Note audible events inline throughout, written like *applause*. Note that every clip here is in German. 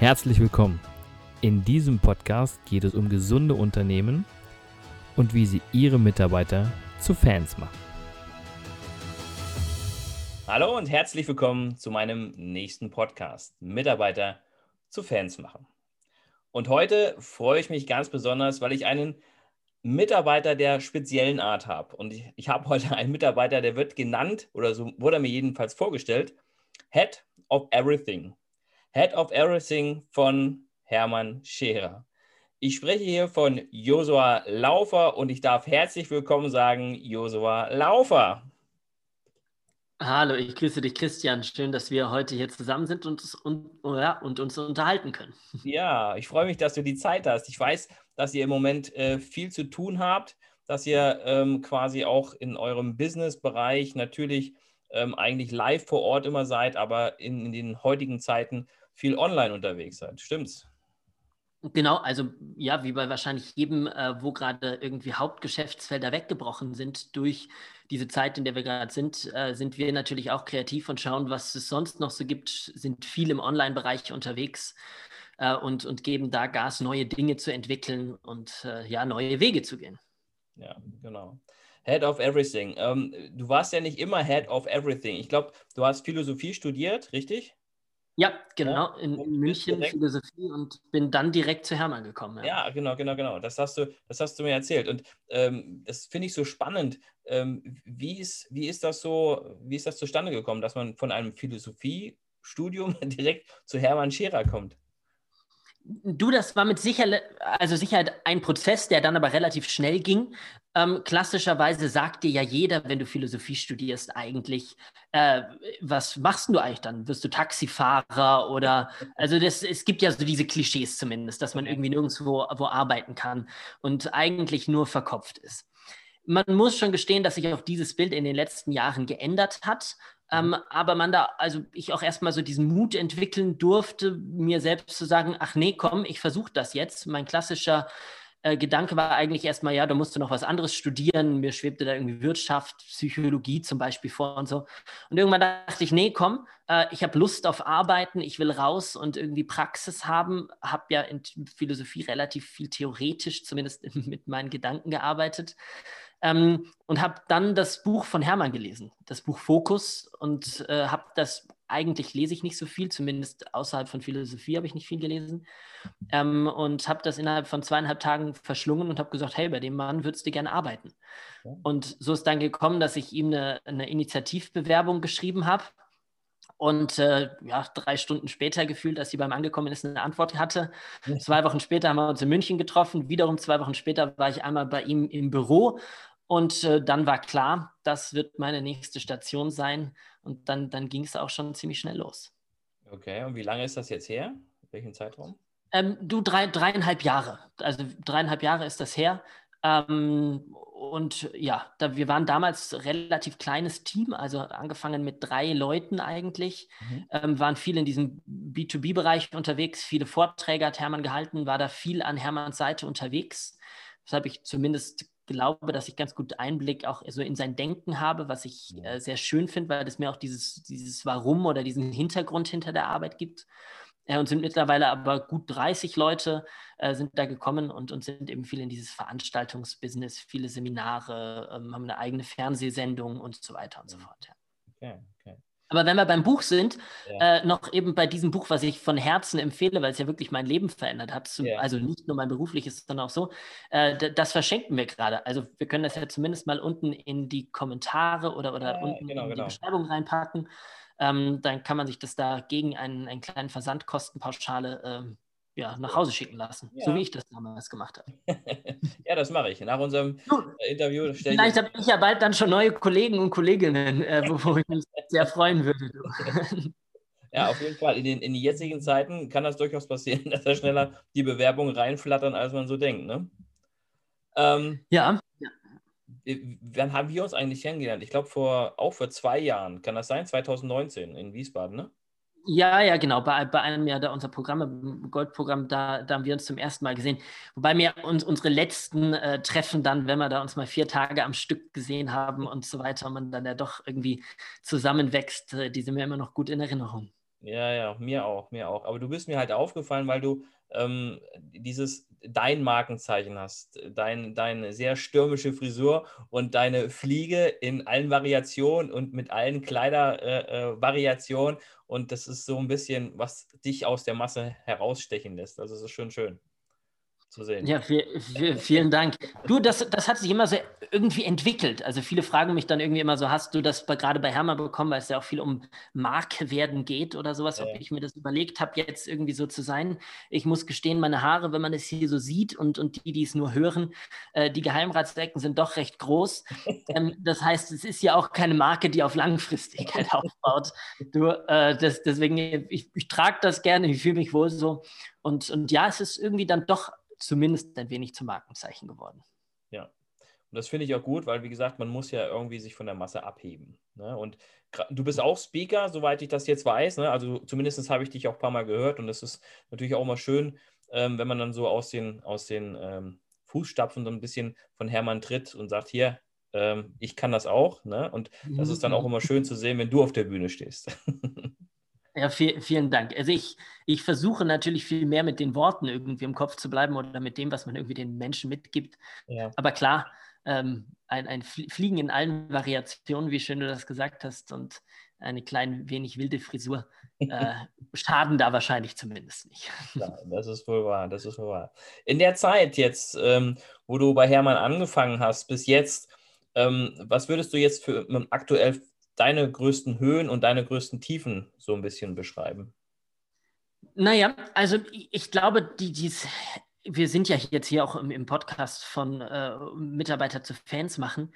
Herzlich willkommen. In diesem Podcast geht es um gesunde Unternehmen und wie sie ihre Mitarbeiter zu Fans machen. Hallo und herzlich willkommen zu meinem nächsten Podcast, Mitarbeiter zu Fans machen. Und heute freue ich mich ganz besonders, weil ich einen Mitarbeiter der speziellen Art habe. Und ich, ich habe heute einen Mitarbeiter, der wird genannt, oder so wurde er mir jedenfalls vorgestellt, Head of Everything. Head of Everything von Hermann Scherer. Ich spreche hier von Josua Laufer und ich darf herzlich willkommen sagen, Josua Laufer. Hallo, ich grüße dich, Christian. Schön, dass wir heute hier zusammen sind und, und, ja, und uns unterhalten können. *laughs* Ja, ich freue mich, dass du die Zeit hast. Ich weiß, dass ihr im Moment äh, viel zu tun habt, dass ihr ähm, quasi auch in eurem Business-Bereich natürlich ähm, eigentlich live vor Ort immer seid, aber in, in den heutigen Zeiten viel online unterwegs seid. Stimmt's? Genau, also ja, wie bei wahrscheinlich jedem, äh, wo gerade irgendwie Hauptgeschäftsfelder weggebrochen sind durch diese Zeit, in der wir gerade sind, äh, sind wir natürlich auch kreativ und schauen, was es sonst noch so gibt, sind viel im Online-Bereich unterwegs äh, und, und geben da Gas, neue Dinge zu entwickeln und äh, ja, neue Wege zu gehen. Ja, genau. Head of Everything. Ähm, du warst ja nicht immer Head of Everything. Ich glaube, du hast Philosophie studiert, richtig? Ja, genau, in, in München direkt, Philosophie und bin dann direkt zu Hermann gekommen. Ja. ja, genau, genau, genau. Das hast du, das hast du mir erzählt. Und ähm, das finde ich so spannend. Ähm, wie, ist, wie ist das so, wie ist das zustande gekommen, dass man von einem Philosophiestudium *laughs* direkt zu Hermann Scherer kommt? Du, das war mit Sicherheit, also Sicherheit ein Prozess, der dann aber relativ schnell ging. Ähm, klassischerweise sagt dir ja jeder, wenn du Philosophie studierst, eigentlich, äh, was machst du eigentlich dann? Wirst du Taxifahrer oder, also das, es gibt ja so diese Klischees zumindest, dass man irgendwie nirgendwo wo arbeiten kann und eigentlich nur verkopft ist. Man muss schon gestehen, dass sich auch dieses Bild in den letzten Jahren geändert hat. Ähm, aber man da, also ich auch erstmal so diesen Mut entwickeln durfte, mir selbst zu sagen, ach nee, komm, ich versuche das jetzt. Mein klassischer äh, Gedanke war eigentlich erstmal, ja, da musst du noch was anderes studieren. Mir schwebte da irgendwie Wirtschaft, Psychologie zum Beispiel vor und so. Und irgendwann dachte ich, nee, komm, äh, ich habe Lust auf Arbeiten, ich will raus und irgendwie Praxis haben. Habe ja in Philosophie relativ viel theoretisch, zumindest *laughs* mit meinen Gedanken gearbeitet. Ähm, und habe dann das Buch von Hermann gelesen, das Buch Fokus, und äh, habe das, eigentlich lese ich nicht so viel, zumindest außerhalb von Philosophie habe ich nicht viel gelesen, ähm, und habe das innerhalb von zweieinhalb Tagen verschlungen und habe gesagt, hey, bei dem Mann würdest du gerne arbeiten. Und so ist dann gekommen, dass ich ihm eine, eine Initiativbewerbung geschrieben habe, und äh, ja, drei Stunden später gefühlt, als sie beim Angekommen ist, eine Antwort hatte. Zwei Wochen später haben wir uns in München getroffen. Wiederum zwei Wochen später war ich einmal bei ihm im Büro und äh, dann war klar, das wird meine nächste Station sein. Und dann, dann ging es auch schon ziemlich schnell los. Okay, und wie lange ist das jetzt her? Welchen Zeitraum? Ähm, du, drei, dreieinhalb Jahre. Also dreieinhalb Jahre ist das her. Ähm, und ja, da, wir waren damals relativ kleines Team, also angefangen mit drei Leuten eigentlich, mhm. ähm, waren viel in diesem B2B-Bereich unterwegs, viele Vorträge hat Hermann gehalten, war da viel an Hermanns Seite unterwegs. Das habe ich zumindest glaube, dass ich ganz gut Einblick auch so in sein Denken habe, was ich äh, sehr schön finde, weil es mir auch dieses, dieses Warum oder diesen Hintergrund hinter der Arbeit gibt. Äh, und sind mittlerweile aber gut 30 Leute äh, sind da gekommen und, und sind eben viel in dieses Veranstaltungsbusiness, viele Seminare, ähm, haben eine eigene Fernsehsendung und so weiter und so fort. Ja. Okay, okay. Aber wenn wir beim Buch sind, ja. äh, noch eben bei diesem Buch, was ich von Herzen empfehle, weil es ja wirklich mein Leben verändert hat, zum, ja. also nicht nur mein berufliches, sondern auch so, äh, das verschenken wir gerade. Also wir können das ja zumindest mal unten in die Kommentare oder, oder ja, unten genau, in die genau. Beschreibung reinpacken. Ähm, dann kann man sich das da gegen einen, einen kleinen Versandkostenpauschale ähm, ja, nach Hause schicken lassen, ja. so wie ich das damals gemacht habe. *laughs* ja, das mache ich. Nach unserem du, Interview stelle Vielleicht habe ich ja bald dann schon neue Kollegen und Kolleginnen, äh, wo ich mich *laughs* sehr freuen würde. *laughs* ja, auf jeden Fall. In den, in den jetzigen Zeiten kann das durchaus passieren, dass da schneller die Bewerbungen reinflattern, als man so denkt. Ne? Ähm, ja. Wann haben wir uns eigentlich kennengelernt? Ich glaube, vor, auch vor zwei Jahren, kann das sein? 2019 in Wiesbaden, ne? Ja, ja, genau. Bei, bei einem ja da unser Programm, Goldprogramm, da, da haben wir uns zum ersten Mal gesehen. Wobei mir uns unsere letzten äh, Treffen dann, wenn wir da uns mal vier Tage am Stück gesehen haben und so weiter, man dann ja doch irgendwie zusammenwächst, äh, die sind mir immer noch gut in Erinnerung. Ja, ja, mir auch, mir auch. Aber du bist mir halt aufgefallen, weil du ähm, dieses dein Markenzeichen hast, dein, deine sehr stürmische Frisur und deine Fliege in allen Variationen und mit allen Kleidervariationen. Äh, äh, und das ist so ein bisschen, was dich aus der Masse herausstechen lässt. Also es ist schon schön zu sehen. Ja, viel, viel, vielen Dank. Du, das, das hat sich immer so irgendwie entwickelt. Also viele fragen mich dann irgendwie immer so, hast du das gerade bei Hermann bekommen, weil es ja auch viel um Marke werden geht oder sowas, ja. ob ich mir das überlegt habe, jetzt irgendwie so zu sein. Ich muss gestehen, meine Haare, wenn man es hier so sieht und, und die, die es nur hören, äh, die Geheimratsecken sind doch recht groß. *laughs* ähm, das heißt, es ist ja auch keine Marke, die auf Langfristigkeit *laughs* aufbaut. Du, äh, das, deswegen, ich, ich trage das gerne, ich fühle mich wohl so. Und, und ja, es ist irgendwie dann doch zumindest ein wenig zum Markenzeichen geworden. Ja, und das finde ich auch gut, weil wie gesagt, man muss ja irgendwie sich von der Masse abheben. Ne? Und du bist auch Speaker, soweit ich das jetzt weiß. Ne? Also zumindest habe ich dich auch ein paar Mal gehört und es ist natürlich auch mal schön, ähm, wenn man dann so aus den, aus den ähm, Fußstapfen so ein bisschen von Hermann tritt und sagt, hier, ähm, ich kann das auch. Ne? Und das ist dann auch immer schön zu sehen, wenn du auf der Bühne stehst. *laughs* Ja, viel, vielen Dank. Also ich, ich versuche natürlich viel mehr mit den Worten irgendwie im Kopf zu bleiben oder mit dem, was man irgendwie den Menschen mitgibt. Ja. Aber klar, ähm, ein, ein Fliegen in allen Variationen, wie schön du das gesagt hast, und eine klein wenig wilde Frisur *laughs* äh, schaden da wahrscheinlich zumindest nicht. Ja, das ist wohl wahr, das ist wohl wahr. In der Zeit jetzt, ähm, wo du bei Hermann angefangen hast, bis jetzt, ähm, was würdest du jetzt für aktuell deine größten Höhen und deine größten Tiefen so ein bisschen beschreiben? Naja, also ich glaube, die, dies, wir sind ja jetzt hier auch im, im Podcast von äh, Mitarbeiter zu Fans machen.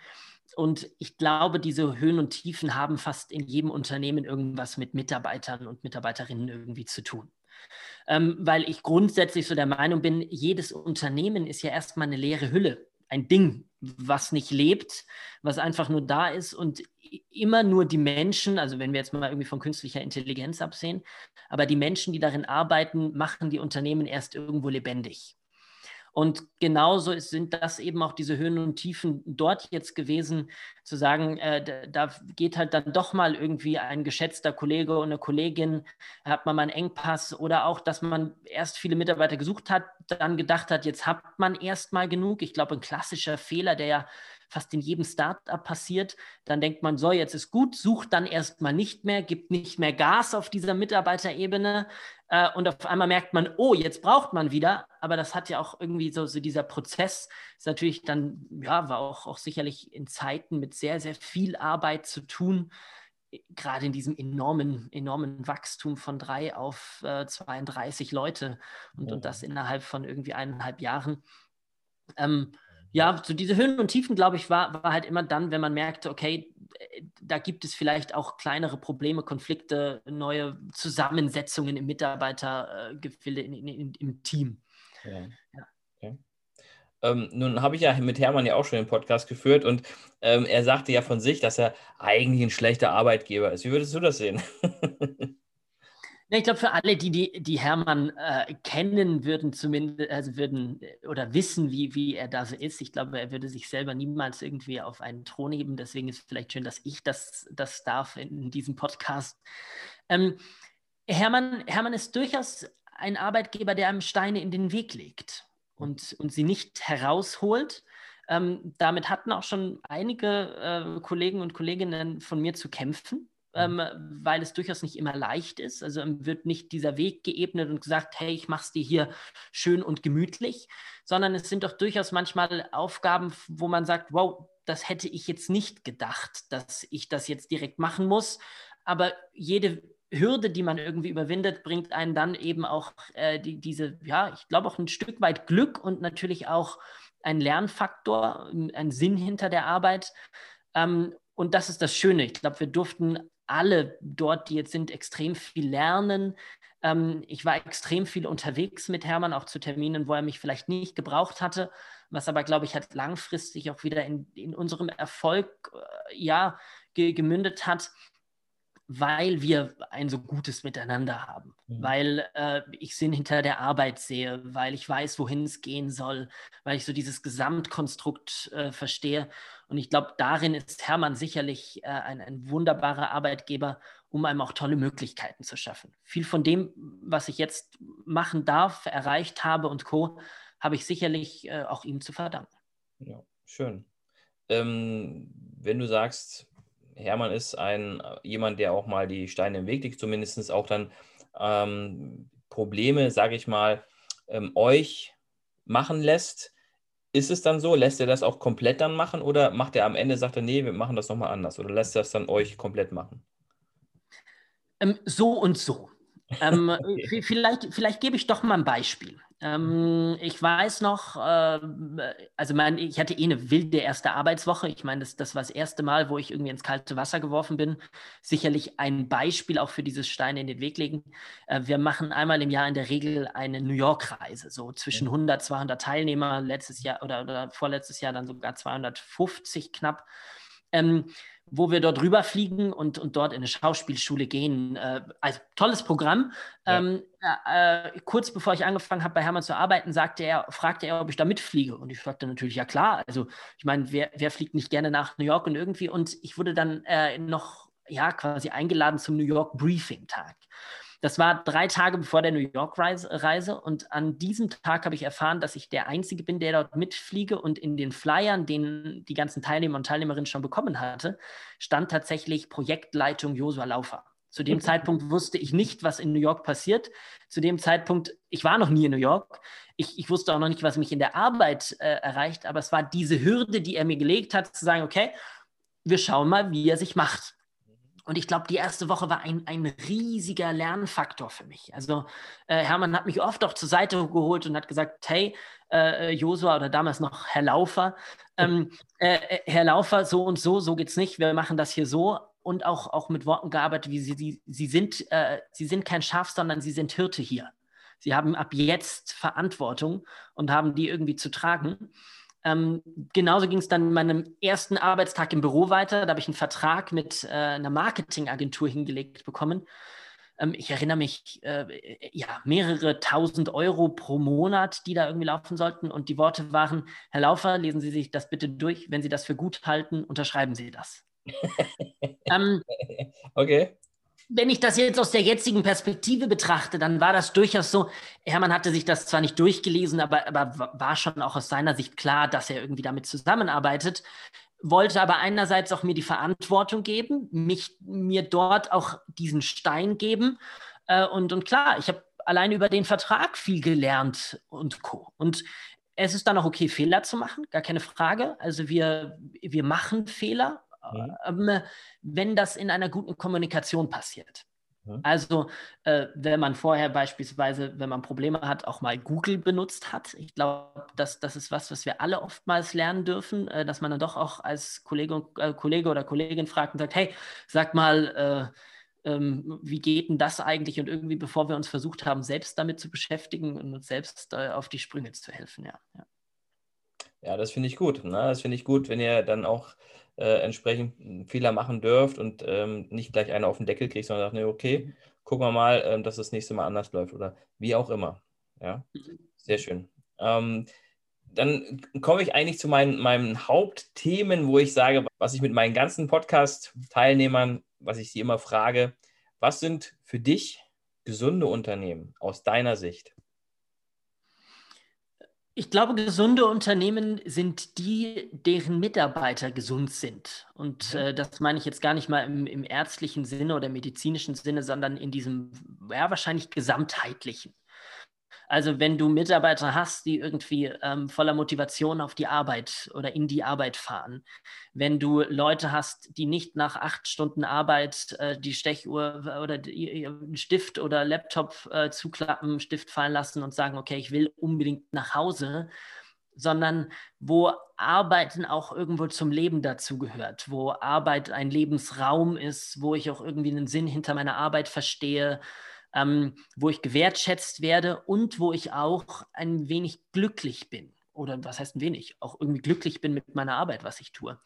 Und ich glaube, diese Höhen und Tiefen haben fast in jedem Unternehmen irgendwas mit Mitarbeitern und Mitarbeiterinnen irgendwie zu tun. Ähm, weil ich grundsätzlich so der Meinung bin, jedes Unternehmen ist ja erstmal eine leere Hülle ein Ding, was nicht lebt, was einfach nur da ist und immer nur die Menschen, also wenn wir jetzt mal irgendwie von künstlicher Intelligenz absehen, aber die Menschen, die darin arbeiten, machen die Unternehmen erst irgendwo lebendig. Und genauso sind das eben auch diese Höhen und Tiefen dort jetzt gewesen, zu sagen, äh, da geht halt dann doch mal irgendwie ein geschätzter Kollege und eine Kollegin, hat man mal einen Engpass oder auch, dass man erst viele Mitarbeiter gesucht hat, dann gedacht hat, jetzt hat man erst mal genug. Ich glaube, ein klassischer Fehler, der ja fast in jedem Startup passiert. Dann denkt man, so, jetzt ist gut, sucht dann erstmal nicht mehr, gibt nicht mehr Gas auf dieser Mitarbeiterebene, äh, und auf einmal merkt man, oh, jetzt braucht man wieder. Aber das hat ja auch irgendwie so, so dieser Prozess ist natürlich dann, ja, war auch, auch sicherlich in Zeiten mit sehr, sehr viel Arbeit zu tun gerade in diesem enormen, enormen Wachstum von drei auf äh, 32 Leute und, und das innerhalb von irgendwie eineinhalb Jahren. Ähm, ja, so diese Höhen und Tiefen, glaube ich, war, war halt immer dann, wenn man merkte, okay, da gibt es vielleicht auch kleinere Probleme, Konflikte, neue Zusammensetzungen im Mitarbeitergefilde, in, in, in, im Team. Ja. Ja. Okay. Ähm, nun habe ich ja mit Hermann ja auch schon den Podcast geführt und ähm, er sagte ja von sich, dass er eigentlich ein schlechter Arbeitgeber ist. Wie würdest du das sehen? *laughs* Ja, ich glaube, für alle, die, die, die Hermann äh, kennen würden, zumindest, also würden äh, oder wissen, wie, wie er da so ist, ich glaube, er würde sich selber niemals irgendwie auf einen Thron heben. Deswegen ist es vielleicht schön, dass ich das, das darf in, diesem Podcast. Ähm, Hermann, Hermann ist durchaus ein Arbeitgeber, der einem Steine in den Weg legt und, und sie nicht herausholt. Ähm, damit hatten auch schon einige äh, Kollegen und Kolleginnen von mir zu kämpfen ähm, weil es durchaus nicht immer leicht ist. Also wird nicht dieser Weg geebnet und gesagt, hey, ich mache es dir hier schön und gemütlich, sondern es sind doch durchaus manchmal Aufgaben, wo man sagt, wow, das hätte ich jetzt nicht gedacht, dass ich das jetzt direkt machen muss. Aber jede Hürde, die man irgendwie überwindet, bringt einen dann eben auch äh, die, diese, ja, ich glaube auch ein Stück weit Glück und natürlich auch ein Lernfaktor, ein Sinn hinter der Arbeit. Ähm, und das ist das Schöne. Ich glaube, wir durften alle dort, die jetzt sind, extrem viel lernen. Ähm, ich war extrem viel unterwegs mit Hermann, auch zu Terminen, wo er mich vielleicht nicht gebraucht hatte, was aber, glaube ich, hat langfristig auch wieder in, in unserem Erfolg äh, ja, ge gemündet hat weil wir ein so gutes Miteinander haben, mhm. weil äh, ich Sinn hinter der Arbeit sehe, weil ich weiß, wohin es gehen soll, weil ich so dieses Gesamtkonstrukt äh, verstehe. Und ich glaube, darin ist Hermann sicherlich äh, ein, ein wunderbarer Arbeitgeber um einem auch tolle Möglichkeiten zu schaffen. Viel von dem, was ich jetzt machen darf, erreicht habe und Co., habe ich sicherlich äh, auch ihm zu verdanken. Ja, schön. Ähm, wenn du sagst, Hermann ist ein jemand, der auch mal die Steine im Weg legt, zumindest auch dann ähm, Probleme, sage ich mal, ähm, euch machen lässt. Ist es dann so? Lässt er das auch komplett dann machen oder macht er am Ende, sagt er, nee, wir machen das nochmal anders oder lässt er das dann euch komplett machen? Ähm, so und so. Ähm, *laughs* vielleicht, vielleicht gebe ich doch mal ein Beispiel. Ähm, ich weiß noch, äh, also mein, ich hatte eh eine wilde erste Arbeitswoche. Ich meine, das, das war das erste Mal, wo ich irgendwie ins kalte Wasser geworfen bin. Sicherlich ein Beispiel auch für dieses Stein in den Weg legen. Äh, wir machen einmal im Jahr in der Regel eine New York-Reise, so zwischen 100, 200 Teilnehmer. Letztes Jahr oder, oder vorletztes Jahr dann sogar 250 knapp. Ähm, wo wir dort rüberfliegen und, und dort in eine Schauspielschule gehen. Äh, also tolles Programm. Ja. Ähm, äh, kurz bevor ich angefangen habe, bei Hermann zu arbeiten, sagte er, fragte er, ob ich da mitfliege. Und ich sagte natürlich, ja klar. Also ich meine, wer, wer fliegt nicht gerne nach New York und irgendwie? Und ich wurde dann äh, noch ja quasi eingeladen zum New York Briefing Tag. Das war drei Tage bevor der New York-Reise und an diesem Tag habe ich erfahren, dass ich der Einzige bin, der dort mitfliege und in den Flyern, den die ganzen Teilnehmer und Teilnehmerinnen schon bekommen hatte, stand tatsächlich Projektleitung Josua Laufer. Zu dem Zeitpunkt wusste ich nicht, was in New York passiert. Zu dem Zeitpunkt, ich war noch nie in New York. Ich, ich wusste auch noch nicht, was mich in der Arbeit äh, erreicht, aber es war diese Hürde, die er mir gelegt hat, zu sagen, okay, wir schauen mal, wie er sich macht. Und ich glaube, die erste Woche war ein, ein riesiger Lernfaktor für mich. Also äh, Hermann hat mich oft auch zur Seite geholt und hat gesagt, hey, äh, Josua oder damals noch Herr Laufer, ähm, äh, äh, Herr Laufer, so und so, so geht's nicht, wir machen das hier so. Und auch, auch mit Worten gearbeitet, wie sie, sie, sie, sind, äh, sie sind kein Schaf, sondern sie sind Hirte hier. Sie haben ab jetzt Verantwortung und haben die irgendwie zu tragen. Ähm, genauso ging es dann in meinem ersten Arbeitstag im Büro weiter. Da habe ich einen Vertrag mit äh, einer Marketingagentur hingelegt bekommen. Ähm, ich erinnere mich, äh, ja, mehrere tausend Euro pro Monat, die da irgendwie laufen sollten. Und die Worte waren, Herr Laufer, lesen Sie sich das bitte durch. Wenn Sie das für gut halten, unterschreiben Sie das. *laughs* ähm, okay wenn ich das jetzt aus der jetzigen Perspektive betrachte, dann war das durchaus so, Hermann hatte sich das zwar nicht durchgelesen, aber, aber war schon auch aus seiner Sicht klar, dass er irgendwie damit zusammenarbeitet, wollte aber einerseits auch mir die Verantwortung geben, mich, mir dort auch diesen Stein geben. Äh, und, und klar, ich habe allein über den Vertrag viel gelernt und Co. Und es ist dann auch okay, Fehler zu machen, gar keine Frage. Also wir, wir machen Fehler Mhm. Ähm, wenn das in einer guten Kommunikation passiert. Mhm. Also, äh, wenn man vorher beispielsweise, wenn man Probleme hat, auch mal Google benutzt hat. Ich glaube, das, das ist was, was wir alle oftmals lernen dürfen, äh, dass man dann doch auch als Kollege, äh, Kollege oder Kollegin fragt und sagt, hey, sag mal, äh, ähm, wie geht denn das eigentlich? Und irgendwie, bevor wir uns versucht haben, selbst damit zu beschäftigen und uns selbst äh, auf die Sprünge zu helfen, ja. Ja, ja das finde ich gut. Ne? Das finde ich gut, wenn ihr dann auch äh, entsprechend Fehler machen dürft und ähm, nicht gleich einer auf den Deckel kriegt, sondern sagt, nee, okay, gucken wir mal, ähm, dass das nächste Mal anders läuft oder wie auch immer. Ja, sehr schön. Ähm, dann komme ich eigentlich zu meinen, meinen Hauptthemen, wo ich sage, was ich mit meinen ganzen Podcast-Teilnehmern, was ich sie immer frage, was sind für dich gesunde Unternehmen aus deiner Sicht? Ich glaube, gesunde Unternehmen sind die, deren Mitarbeiter gesund sind. Und äh, das meine ich jetzt gar nicht mal im, im ärztlichen Sinne oder medizinischen Sinne, sondern in diesem, ja, wahrscheinlich gesamtheitlichen. Also wenn du Mitarbeiter hast, die irgendwie ähm, voller Motivation auf die Arbeit oder in die Arbeit fahren, wenn du Leute hast, die nicht nach acht Stunden Arbeit äh, die Stechuhr oder einen Stift oder Laptop äh, zuklappen, Stift fallen lassen und sagen, okay, ich will unbedingt nach Hause, sondern wo Arbeiten auch irgendwo zum Leben dazugehört, wo Arbeit ein Lebensraum ist, wo ich auch irgendwie einen Sinn hinter meiner Arbeit verstehe, ähm, wo ich gewertschätzt werde und wo ich auch ein wenig glücklich bin. Oder was heißt ein wenig? Auch irgendwie glücklich bin mit meiner Arbeit, was ich tue.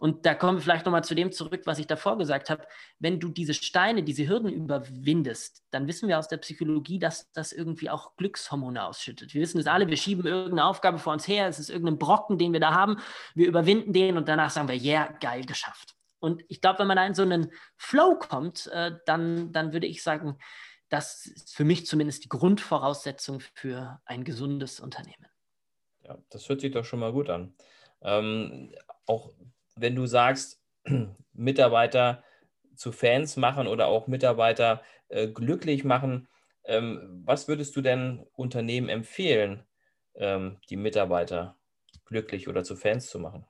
Und da kommen wir vielleicht nochmal zu dem zurück, was ich davor gesagt habe. Wenn du diese Steine, diese Hürden überwindest, dann wissen wir aus der Psychologie, dass das irgendwie auch Glückshormone ausschüttet. Wir wissen es alle, wir schieben irgendeine Aufgabe vor uns her, es ist irgendein Brocken, den wir da haben, wir überwinden den und danach sagen wir, ja, yeah, geil geschafft. Und ich glaube, wenn man da in so einen Flow kommt, äh, dann, dann würde ich sagen, das ist für mich zumindest die Grundvoraussetzung für ein gesundes Unternehmen. Ja, das hört sich doch schon mal gut an. Ähm, auch wenn du sagst, *clears throat* Mitarbeiter zu Fans machen oder auch Mitarbeiter äh, glücklich machen, ähm, was würdest du denn Unternehmen empfehlen, ähm, die Mitarbeiter glücklich oder zu Fans zu machen?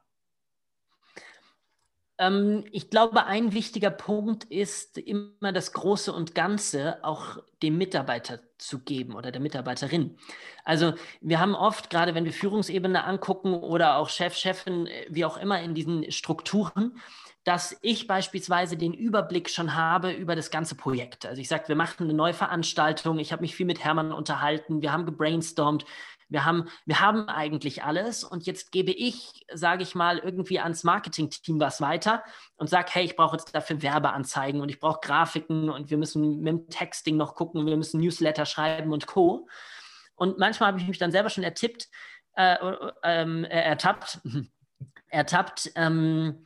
Ähm, ich glaube, ein wichtiger Punkt ist immer das Große und Ganze auch dem Mitarbeiter zu geben oder der Mitarbeiterin. Also wir haben oft, gerade wenn wir Führungsebene angucken oder auch Chef, Chefin, äh, wie auch immer in diesen Strukturen, dass ich beispielsweise den Überblick schon habe über das ganze Projekt. Also ich sage, wir machen eine neue Veranstaltung, ich habe mich viel mit Hermann unterhalten, wir haben gebrainstormt, wir haben, wir haben eigentlich alles und jetzt gebe ich, sage ich mal, irgendwie ans Marketing-Team was weiter und sage, hey, ich brauche jetzt dafür Werbeanzeigen und ich brauche Grafiken und wir müssen mit dem Texting noch gucken, wir müssen Newsletter schreiben und Co. Und manchmal habe ich mich dann selber schon ertippt, äh, äh, äh, ertappt, *laughs* ertappt, ähm,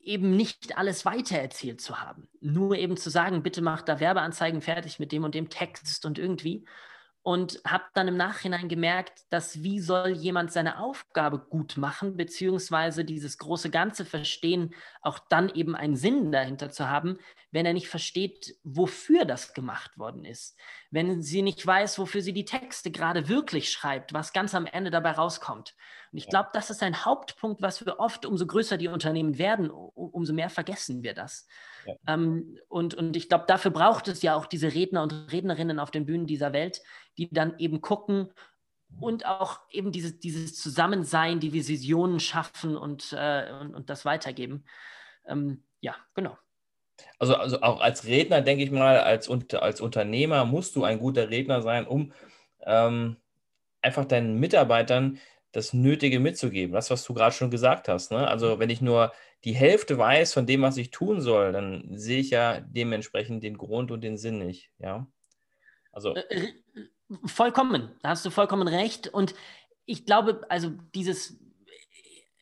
eben nicht alles weitererzählt zu haben. Nur eben zu sagen, bitte mach da Werbeanzeigen fertig mit dem und dem Text und irgendwie und habe dann im Nachhinein gemerkt, dass wie soll jemand seine Aufgabe gut machen, beziehungsweise dieses große Ganze verstehen, auch dann eben einen Sinn dahinter zu haben, wenn er nicht versteht, wofür das gemacht worden ist. Wenn sie nicht weiß, wofür sie die Texte gerade wirklich schreibt, was ganz am Ende dabei rauskommt. Und ich glaube, das ist ein Hauptpunkt, was wir oft, umso größer die Unternehmen werden, umso mehr vergessen wir das. Ja. Ähm, und, und ich glaube, dafür braucht es ja auch diese Redner und Rednerinnen auf den Bühnen dieser Welt, die dann eben gucken und auch eben dieses, dieses Zusammensein, die Visionen schaffen und, äh, und, und, das weitergeben. Ähm, ja, genau. Also, also auch als Redner, denke ich mal, als, als Unternehmer musst du ein guter Redner sein, um ähm, einfach deinen Mitarbeitern das Nötige mitzugeben. Das, was du gerade schon gesagt hast. Ne? Also wenn ich nur die Hälfte weiß von dem, was ich tun soll, dann sehe ich ja dementsprechend den Grund und den Sinn nicht. Ja. Also. Äh, vollkommen, da hast du vollkommen recht. Und ich glaube, also dieses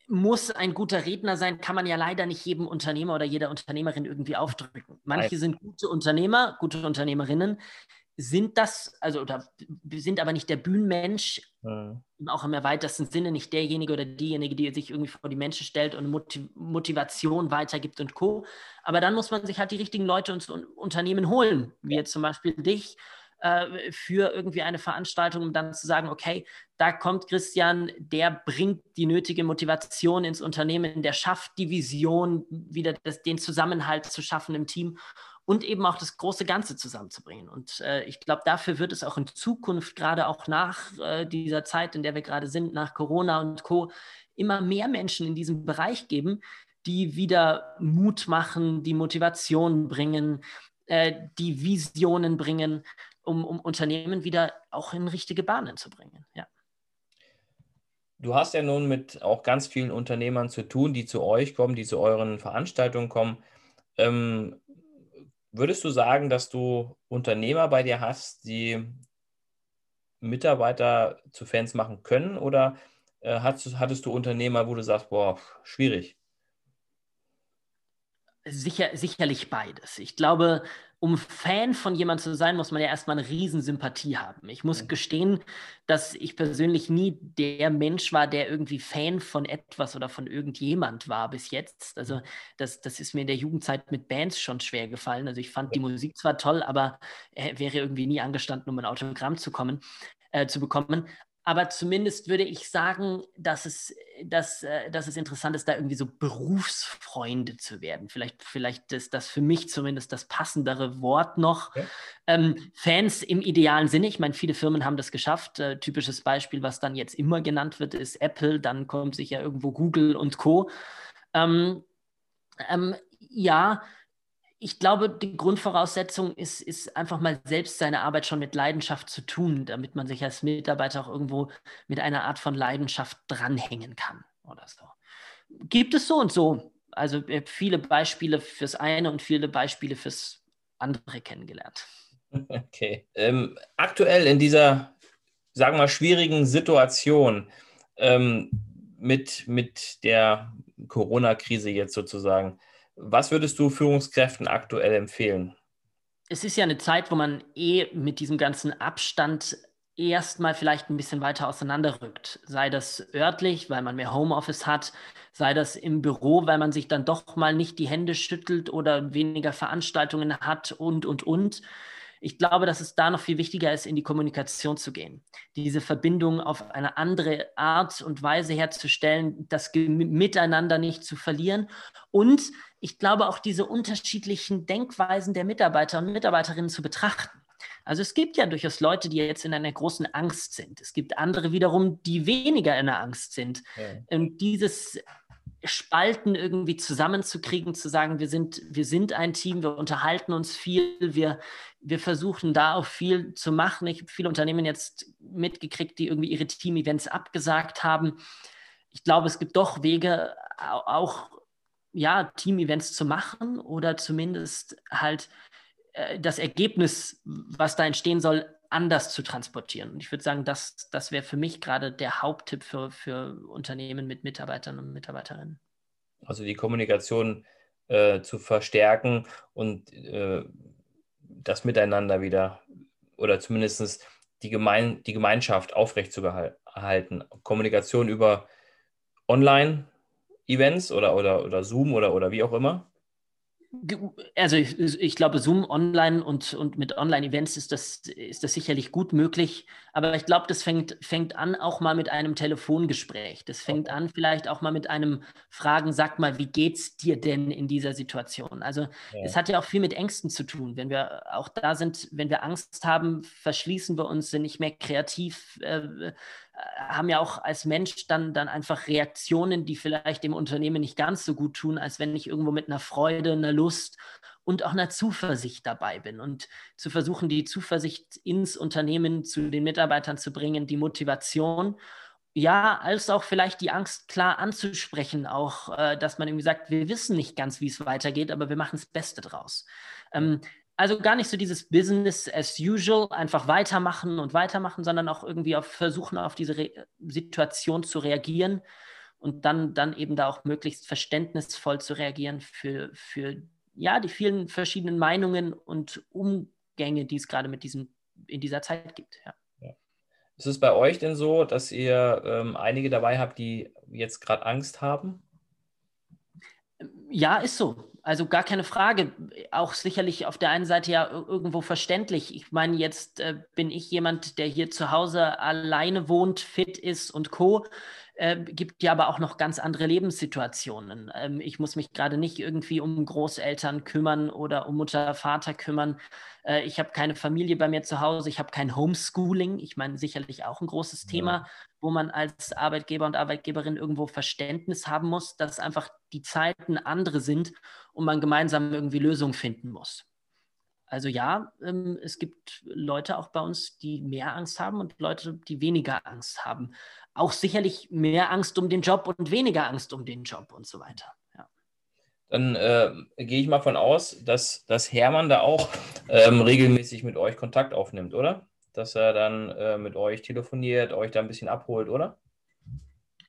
muss ein guter Redner sein, kann man ja leider nicht jedem Unternehmer oder jeder Unternehmerin irgendwie aufdrücken. Manche sind gute Unternehmer, gute Unternehmerinnen, sind das, also oder sind aber nicht der Bühnenmensch, mhm. auch im erweiterten Sinne nicht derjenige oder diejenige, die sich irgendwie vor die Menschen stellt und Motiv Motivation weitergibt und Co. Aber dann muss man sich halt die richtigen Leute und Unternehmen holen, wie jetzt zum Beispiel dich, äh, für irgendwie eine Veranstaltung, um dann zu sagen, okay, da kommt Christian, der bringt die nötige Motivation ins Unternehmen, der schafft die Vision, wieder das, den Zusammenhalt zu schaffen im Team und eben auch das große Ganze zusammenzubringen. Und äh, ich glaube, dafür wird es auch in Zukunft, gerade auch nach äh, dieser Zeit, in der wir gerade sind, nach Corona und Co., immer mehr Menschen in diesem Bereich geben, die wieder Mut machen, die Motivation bringen, äh, die Visionen bringen, um, um Unternehmen wieder auch in richtige Bahnen zu bringen. Ja. Du hast ja nun mit auch ganz vielen Unternehmern zu tun, die zu euch kommen, die zu euren Veranstaltungen kommen. Ähm, Würdest du sagen, dass du Unternehmer bei dir hast, die Mitarbeiter zu Fans machen können? Oder äh, hattest, hattest du Unternehmer, wo du sagst, boah, schwierig? Sicher, sicherlich beides. Ich glaube, um Fan von jemandem zu sein, muss man ja erstmal eine Riesensympathie haben. Ich muss gestehen, dass ich persönlich nie der Mensch war, der irgendwie Fan von etwas oder von irgendjemand war bis jetzt. Also das, das ist mir in der Jugendzeit mit Bands schon schwer gefallen. Also ich fand die Musik zwar toll, aber äh, wäre irgendwie nie angestanden, um ein Autogramm zu kommen, äh, zu bekommen. Aber zumindest würde ich sagen, dass es, dass, äh, dass es interessant ist, da irgendwie so Berufsfreunde zu werden. Vielleicht, vielleicht ist das für mich zumindest das passendere Wort noch. Ja. Ähm, Fans im idealen Sinne. Ich meine, viele Firmen haben das geschafft. Äh, typisches Beispiel, was dann jetzt immer genannt wird, ist Apple. Dann kommt sicher irgendwo Google und Co. Ähm, ähm, ja, ich glaube, die Grundvoraussetzung ist, ist einfach mal selbst seine Arbeit schon mit Leidenschaft zu tun, damit man sich als Mitarbeiter auch irgendwo mit einer Art von Leidenschaft dranhängen kann oder so. Gibt es so und so. Also äh, viele Beispiele fürs eine und viele Beispiele fürs andere kennengelernt. *laughs* Okay. Ähm, aktuell in dieser, sagen wir mal, schwierigen Situation, ähm, mit, mit der Corona-Krise jetzt sozusagen. Was würdest du Führungskräften aktuell empfehlen? Es ist ja eine Zeit, wo man eh mit diesem ganzen Abstand erstmal vielleicht ein bisschen weiter auseinanderrückt. Sei das örtlich, weil man mehr Homeoffice hat, sei das im Büro, weil man sich dann doch mal nicht die Hände schüttelt oder weniger Veranstaltungen hat und, und, und. Ich glaube, dass es da noch viel wichtiger ist, in die Kommunikation zu gehen, diese Verbindung auf eine andere Art und Weise herzustellen, das Miteinander nicht zu verlieren und ich glaube auch diese unterschiedlichen Denkweisen der Mitarbeiter und Mitarbeiterinnen zu betrachten. Also es gibt ja durchaus Leute, die jetzt in einer großen Angst sind. Es gibt andere wiederum, die weniger in der Angst sind. Ja. Und dieses Spalten irgendwie zusammenzukriegen, zu sagen, wir sind, wir sind ein Team, wir unterhalten uns viel, wir, wir versuchen da auch viel zu machen. Ich habe viele Unternehmen jetzt mitgekriegt, die irgendwie ihre Team-Events abgesagt haben. Ich glaube, es gibt doch Wege, auch ja, Team-Events zu machen oder zumindest halt äh, das Ergebnis, was da entstehen soll, anders zu transportieren. Und ich würde sagen, das, das wäre für mich gerade der Haupttipp für, für Unternehmen mit Mitarbeitern und Mitarbeiterinnen. Also die Kommunikation äh, zu verstärken und äh, das Miteinander wieder oder zumindest die, Gemein die Gemeinschaft aufrechtzuerhalten. Kommunikation über Online-Events oder, oder, oder Zoom oder, oder wie auch immer also ich, ich, glaube, Zoom online und, und mit Online-Events ist das, ist das sicherlich gut möglich. Aber ich glaube, das fängt, fängt an auch mal mit einem Telefongespräch. Das fängt an vielleicht auch mal mit einem Fragen, sag mal, wie geht's dir denn in dieser Situation? Also ja. es hat ja auch viel mit Ängsten zu tun. Wenn wir auch da sind, wenn wir Angst haben, verschließen wir uns, sind nicht mehr kreativ, äh, haben ja auch als Mensch dann, dann einfach Reaktionen, die vielleicht dem Unternehmen nicht ganz so gut tun, als wenn ich irgendwo mit einer Freude, einer Lust und auch einer Zuversicht dabei bin. Und zu versuchen, die Zuversicht ins Unternehmen zu den Mitarbeitern zu bringen, die Motivation. Ja, als auch vielleicht die Angst klar anzusprechen, auch, äh, dass man irgendwie sagt, wir wissen nicht ganz, wie es weitergeht, aber wir machen das Beste draus. Ähm, also gar nicht so dieses Business as usual, einfach weitermachen und weitermachen, sondern auch irgendwie auf versuchen, auf diese Re Situation zu reagieren und dann, dann eben da auch möglichst verständnisvoll zu reagieren für, für ja, die vielen verschiedenen Meinungen und Umgänge, die es gerade mit diesem, in dieser Zeit gibt. Ja. ja. Ist es bei euch denn so, dass ihr ähm, einige dabei habt, die jetzt gerade Angst haben? Ja, ist so. Also gar keine Frage. Auch sicherlich auf der einen Seite ja irgendwo verständlich. Ich meine, jetzt äh, bin ich jemand, der hier zu Hause alleine wohnt, fit ist und co. Äh, gibt ja aber auch noch ganz andere Lebenssituationen. Ähm, ich muss mich gerade nicht irgendwie um Großeltern kümmern oder um Mutter, Vater kümmern. Äh, ich habe keine Familie bei mir zu Hause. Ich habe kein Homeschooling. Ich meine, sicherlich auch ein großes ja. Thema, wo man als Arbeitgeber und Arbeitgeberin irgendwo Verständnis haben muss, dass einfach die Zeiten andere sind und man gemeinsam irgendwie Lösungen finden muss. Also ja, ähm, es gibt Leute auch bei uns, die mehr Angst haben und Leute, die weniger Angst haben auch sicherlich mehr Angst um den Job und weniger Angst um den Job und so weiter. Ja. Dann äh, gehe ich mal von aus, dass, dass Hermann da auch ähm, regelmäßig mit euch Kontakt aufnimmt, oder? Dass er dann äh, mit euch telefoniert, euch da ein bisschen abholt, oder?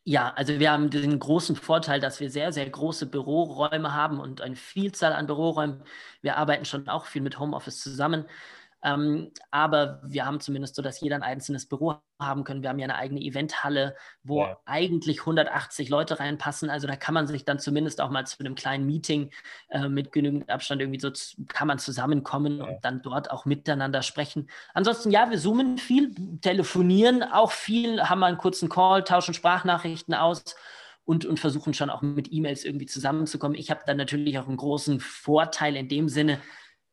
Ja, also wir haben den großen Vorteil, dass wir sehr, sehr große Büroräume haben und eine Vielzahl an Büroräumen. Wir arbeiten schon auch viel mit Homeoffice zusammen. Ähm, aber wir haben zumindest so, dass jeder ein einzelnes Büro haben können. Wir haben ja eine eigene Eventhalle, wo ja. eigentlich 180 Leute reinpassen. Also da kann man sich dann zumindest auch mal zu einem kleinen Meeting äh, mit genügend Abstand irgendwie so kann man zusammenkommen ja. und dann dort auch miteinander sprechen. Ansonsten ja, wir zoomen viel, telefonieren auch viel, haben mal einen kurzen Call, tauschen Sprachnachrichten aus und, und versuchen schon auch mit E-Mails irgendwie zusammenzukommen. Ich habe dann natürlich auch einen großen Vorteil in dem Sinne,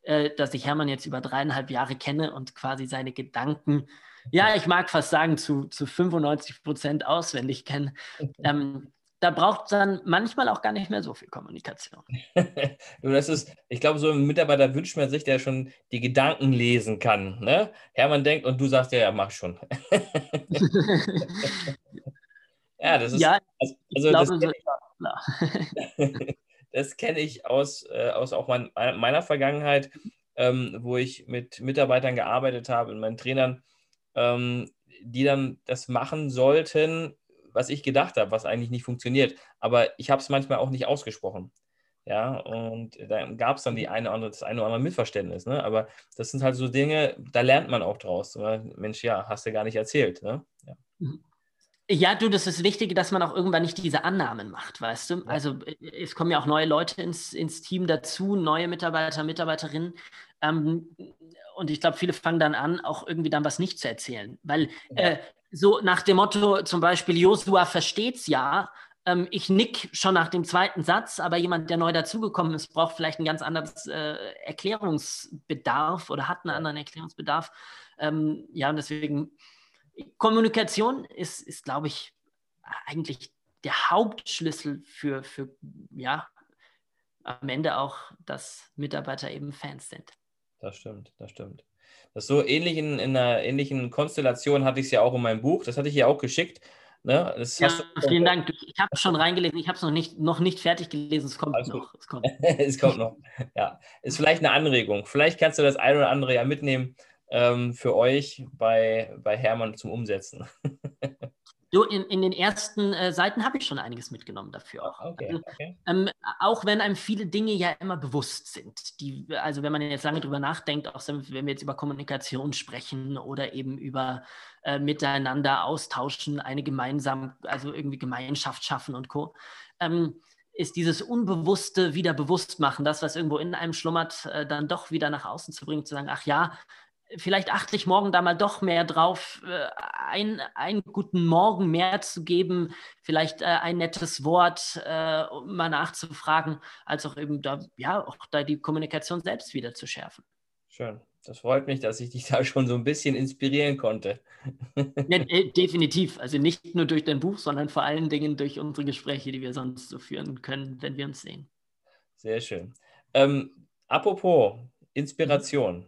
äh, dass ich Hermann jetzt über dreieinhalb Jahre kenne und quasi seine Gedanken, ja, ich mag fast sagen, zu, zu 95 Prozent auswendig kenne. *laughs* Ähm, da braucht es dann manchmal auch gar nicht mehr so viel Kommunikation. *laughs* das ist, ich glaube, so ein Mitarbeiter wünscht man sich, der schon die Gedanken lesen kann. Ne? Hermann denkt und du sagst ja, ja, mach schon. *laughs* ja, das ist. Ja, also, also glaube, das, so, ja, das kenne ich aus, äh, aus auch mein, meiner Vergangenheit, ähm, wo ich mit Mitarbeitern gearbeitet habe und meinen Trainern, ähm, die dann das machen sollten, was ich gedacht habe, was eigentlich nicht funktioniert. Aber ich habe es manchmal auch nicht ausgesprochen. Ja, und da gab es dann die eine andere, das eine oder andere Missverständnis. Ne? Aber das sind halt so Dinge, da lernt man auch draus. Mensch, ja, hast du gar nicht erzählt. Ne? Ja. Mhm. Ja, du, das ist wichtig, dass man auch irgendwann nicht diese Annahmen macht, weißt du? Also äh, es kommen ja auch neue Leute ins, ins Team dazu, neue Mitarbeiter, Mitarbeiterinnen. Ähm, und ich glaube, viele fangen dann an, auch irgendwie dann was nicht zu erzählen. Weil äh, so nach dem Motto zum Beispiel, Josua versteht's ja, ähm, ich nick schon nach dem zweiten Satz, aber jemand, der neu dazugekommen ist, braucht vielleicht einen ganz anderen äh, Erklärungsbedarf oder hat einen anderen Erklärungsbedarf. Ähm, ja, und deswegen, Kommunikation ist, ist glaube ich, eigentlich der Hauptschlüssel für, für, ja, am Ende auch, dass Mitarbeiter eben Fans sind. Das stimmt, das stimmt. Das so ähnlich in, in einer ähnlichen Konstellation hatte ich es ja auch in meinem Buch. Das hatte ich ja auch geschickt. Ne? ja, vielen Dank. *laughs* Ich habe es schon reingelesen. Ich habe es noch nicht, noch nicht fertig gelesen. Es kommt noch. Es kommt. *laughs* es kommt noch. Ja, ist vielleicht eine Anregung. Vielleicht kannst du das ein oder andere ja mitnehmen ähm, für euch bei, bei Hermann zum Umsetzen. Du, in, in den ersten äh, Seiten habe ich schon einiges mitgenommen dafür auch. Okay, also, okay. Ähm, auch wenn einem viele Dinge ja immer bewusst sind. Die, also wenn man jetzt lange drüber nachdenkt, auch wenn wir jetzt über Kommunikation sprechen oder eben über äh, Miteinander austauschen, eine gemeinsam, also irgendwie Gemeinschaft schaffen und Co. Ähm, ist dieses Unbewusste wieder bewusst machen, das, was irgendwo in einem schlummert, äh, dann doch wieder nach außen zu bringen, zu sagen, ach ja, vielleicht achte ich morgen da mal doch mehr drauf, äh, ein, einen guten Morgen mehr zu geben, vielleicht äh, ein nettes Wort äh, um mal nachzufragen, als auch eben da, ja, auch da die Kommunikation selbst wieder zu schärfen. Schön. Das freut mich, dass ich dich da schon so ein bisschen inspirieren konnte. ja, *laughs* definitiv. Also nicht nur durch dein Buch, sondern vor allen Dingen durch unsere Gespräche, die wir sonst so führen können, wenn wir uns sehen. Sehr schön. Ähm, apropos Inspiration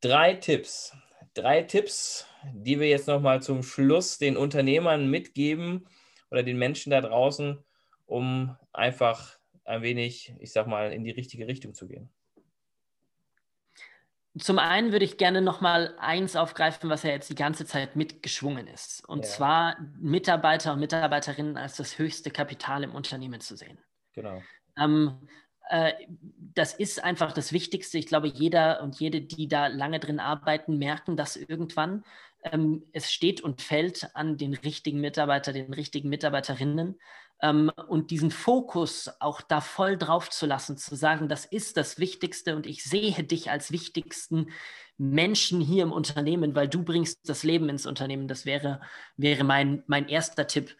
drei Tipps. Drei Tipps, die wir jetzt nochmal zum Schluss den Unternehmern mitgeben oder den Menschen da draußen, um einfach ein wenig, ich sag mal, in die richtige Richtung zu gehen. Zum einen würde ich gerne nochmal eins aufgreifen, was ja jetzt die ganze Zeit mitgeschwungen ist. Und ja. zwar Mitarbeiter und Mitarbeiterinnen als das höchste Kapital im Unternehmen zu sehen. Genau. Ähm, äh, das ist einfach das Wichtigste. Ich glaube, jeder und jede, die da lange drin arbeiten, merken das irgendwann. Ähm, es steht und fällt an den richtigen Mitarbeiter, den richtigen Mitarbeiterinnen. Ähm, und diesen Fokus auch da voll drauf zu lassen, zu sagen, das ist das Wichtigste und ich sehe dich als wichtigsten Menschen hier im Unternehmen, weil du bringst das Leben ins Unternehmen. Das wäre, wäre mein, mein erster Tipp.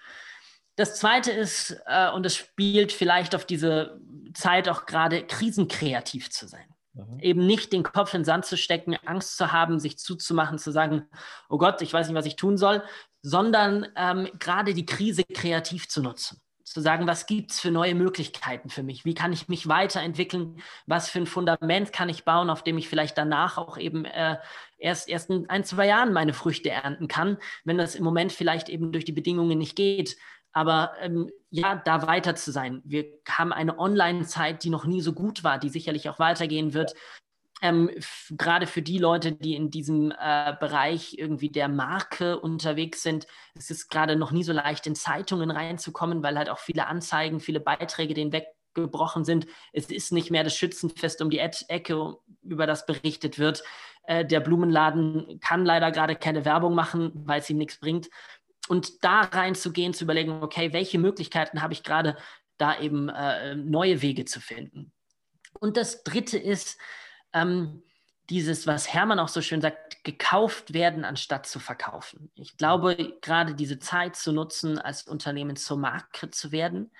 Das zweite ist, äh, und es spielt vielleicht auf diese Zeit auch gerade, krisenkreativ zu sein. Mhm. Eben nicht den Kopf in den Sand zu stecken, Angst zu haben, sich zuzumachen, zu sagen, oh Gott, ich weiß nicht, was ich tun soll, sondern ähm, gerade die Krise kreativ zu nutzen. Zu sagen, was gibt es für neue Möglichkeiten für mich? Wie kann ich mich weiterentwickeln? Was für ein Fundament kann ich bauen, auf dem ich vielleicht danach auch eben äh, erst, erst in ein, zwei Jahren meine Früchte ernten kann, wenn das im Moment vielleicht eben durch die Bedingungen nicht geht aber ähm, ja, da weiter zu sein. Wir haben eine Online-Zeit, die noch nie so gut war, die sicherlich auch weitergehen wird. Ähm, gerade für die Leute, die in diesem äh, Bereich irgendwie der Marke unterwegs sind, es ist gerade noch nie so leicht, in Zeitungen reinzukommen, weil halt auch viele Anzeigen, viele Beiträge den weggebrochen sind. Es ist nicht mehr das Schützenfest um die Ecke, über das berichtet wird. Äh, der Blumenladen kann leider gerade keine Werbung machen, weil es ihm nichts bringt und da reinzugehen, zu überlegen, okay, welche Möglichkeiten habe ich gerade, da eben äh, neue Wege zu finden. Und das Dritte ist ähm, dieses, was Hermann auch so schön sagt, gekauft werden, anstatt zu verkaufen. Ich glaube, gerade diese Zeit zu nutzen, als Unternehmen zur Marke zu werden,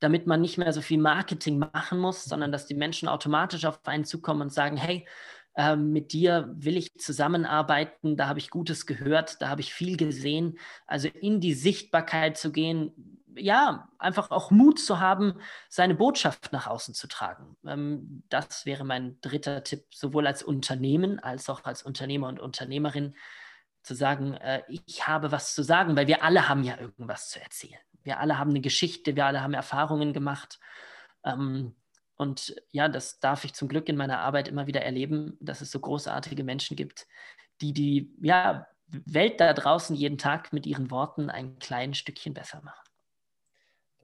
damit man nicht mehr so viel Marketing machen muss, sondern dass die Menschen automatisch auf einen zukommen und sagen, hey, ähm, mit dir will ich zusammenarbeiten, da habe ich Gutes gehört, da habe ich viel gesehen. Also in die Sichtbarkeit zu gehen, ja, einfach auch Mut zu haben, seine Botschaft nach außen zu tragen. Ähm, das wäre mein dritter Tipp, sowohl als Unternehmen als auch als Unternehmer und Unternehmerin, zu sagen, äh, ich habe was zu sagen, weil wir alle haben ja irgendwas zu erzählen. Wir alle haben eine Geschichte, wir alle haben Erfahrungen gemacht. Ähm, und ja, das darf ich zum Glück in meiner Arbeit immer wieder erleben, dass es so großartige Menschen gibt, die die, ja, Welt da draußen jeden Tag mit ihren Worten ein kleines Stückchen besser machen.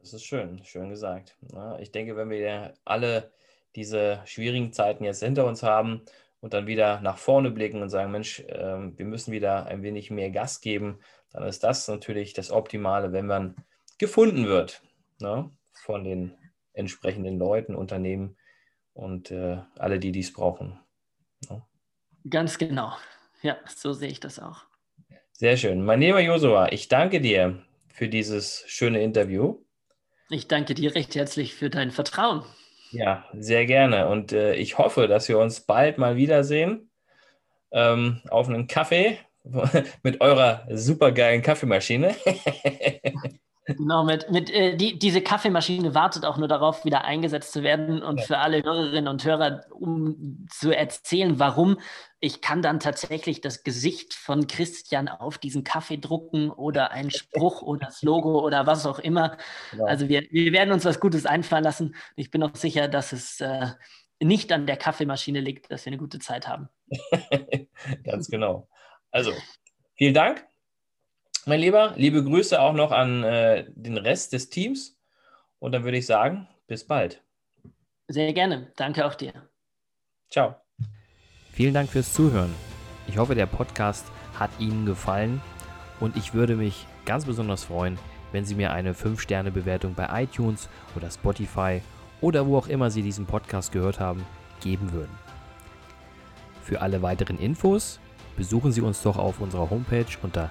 Das ist schön, schön gesagt. Ich denke, wenn wir alle diese schwierigen Zeiten jetzt hinter uns haben und dann wieder nach vorne blicken und sagen, Mensch, ähm, wir müssen wieder ein wenig mehr Gas geben, dann ist das natürlich das Optimale, wenn man gefunden wird ne, von den entsprechenden Leuten, Unternehmen und äh, alle, die dies brauchen. Ne? Ganz genau. Ja, so sehe ich das auch. Sehr schön. Mein lieber Josua, ich danke dir für dieses schöne Interview. Ich danke dir recht herzlich für dein Vertrauen. Ja, sehr gerne. Und äh, ich hoffe, dass wir uns bald mal wiedersehen ähm, auf einen Kaffee *laughs* mit eurer supergeilen Kaffeemaschine. *laughs* Genau, mit, mit äh, die, diese Kaffeemaschine wartet auch nur darauf, wieder eingesetzt zu werden. Und ja. für alle Hörerinnen und Hörer, um zu erzählen, warum, ich kann dann tatsächlich das Gesicht von Christian auf diesen Kaffee drucken oder einen Spruch oder das Logo oder was auch immer. Genau. Also wir, wir werden uns was Gutes einfallen lassen. Ich bin auch sicher, dass es äh, nicht an der Kaffeemaschine liegt, dass wir eine gute Zeit haben. *laughs* Ganz genau. Also, vielen Dank mein Lieber. Liebe Grüße auch noch an äh, den Rest des Teams. Und dann würde ich sagen, bis bald. Sehr gerne. Danke auch dir. Ciao. Vielen Dank fürs Zuhören. Ich hoffe, der Podcast hat Ihnen gefallen und ich würde mich ganz besonders freuen, wenn Sie mir eine 5-Sterne-Bewertung bei iTunes oder Spotify oder wo auch immer Sie diesen Podcast gehört haben, geben würden. Für alle weiteren Infos besuchen Sie uns doch auf unserer Homepage unter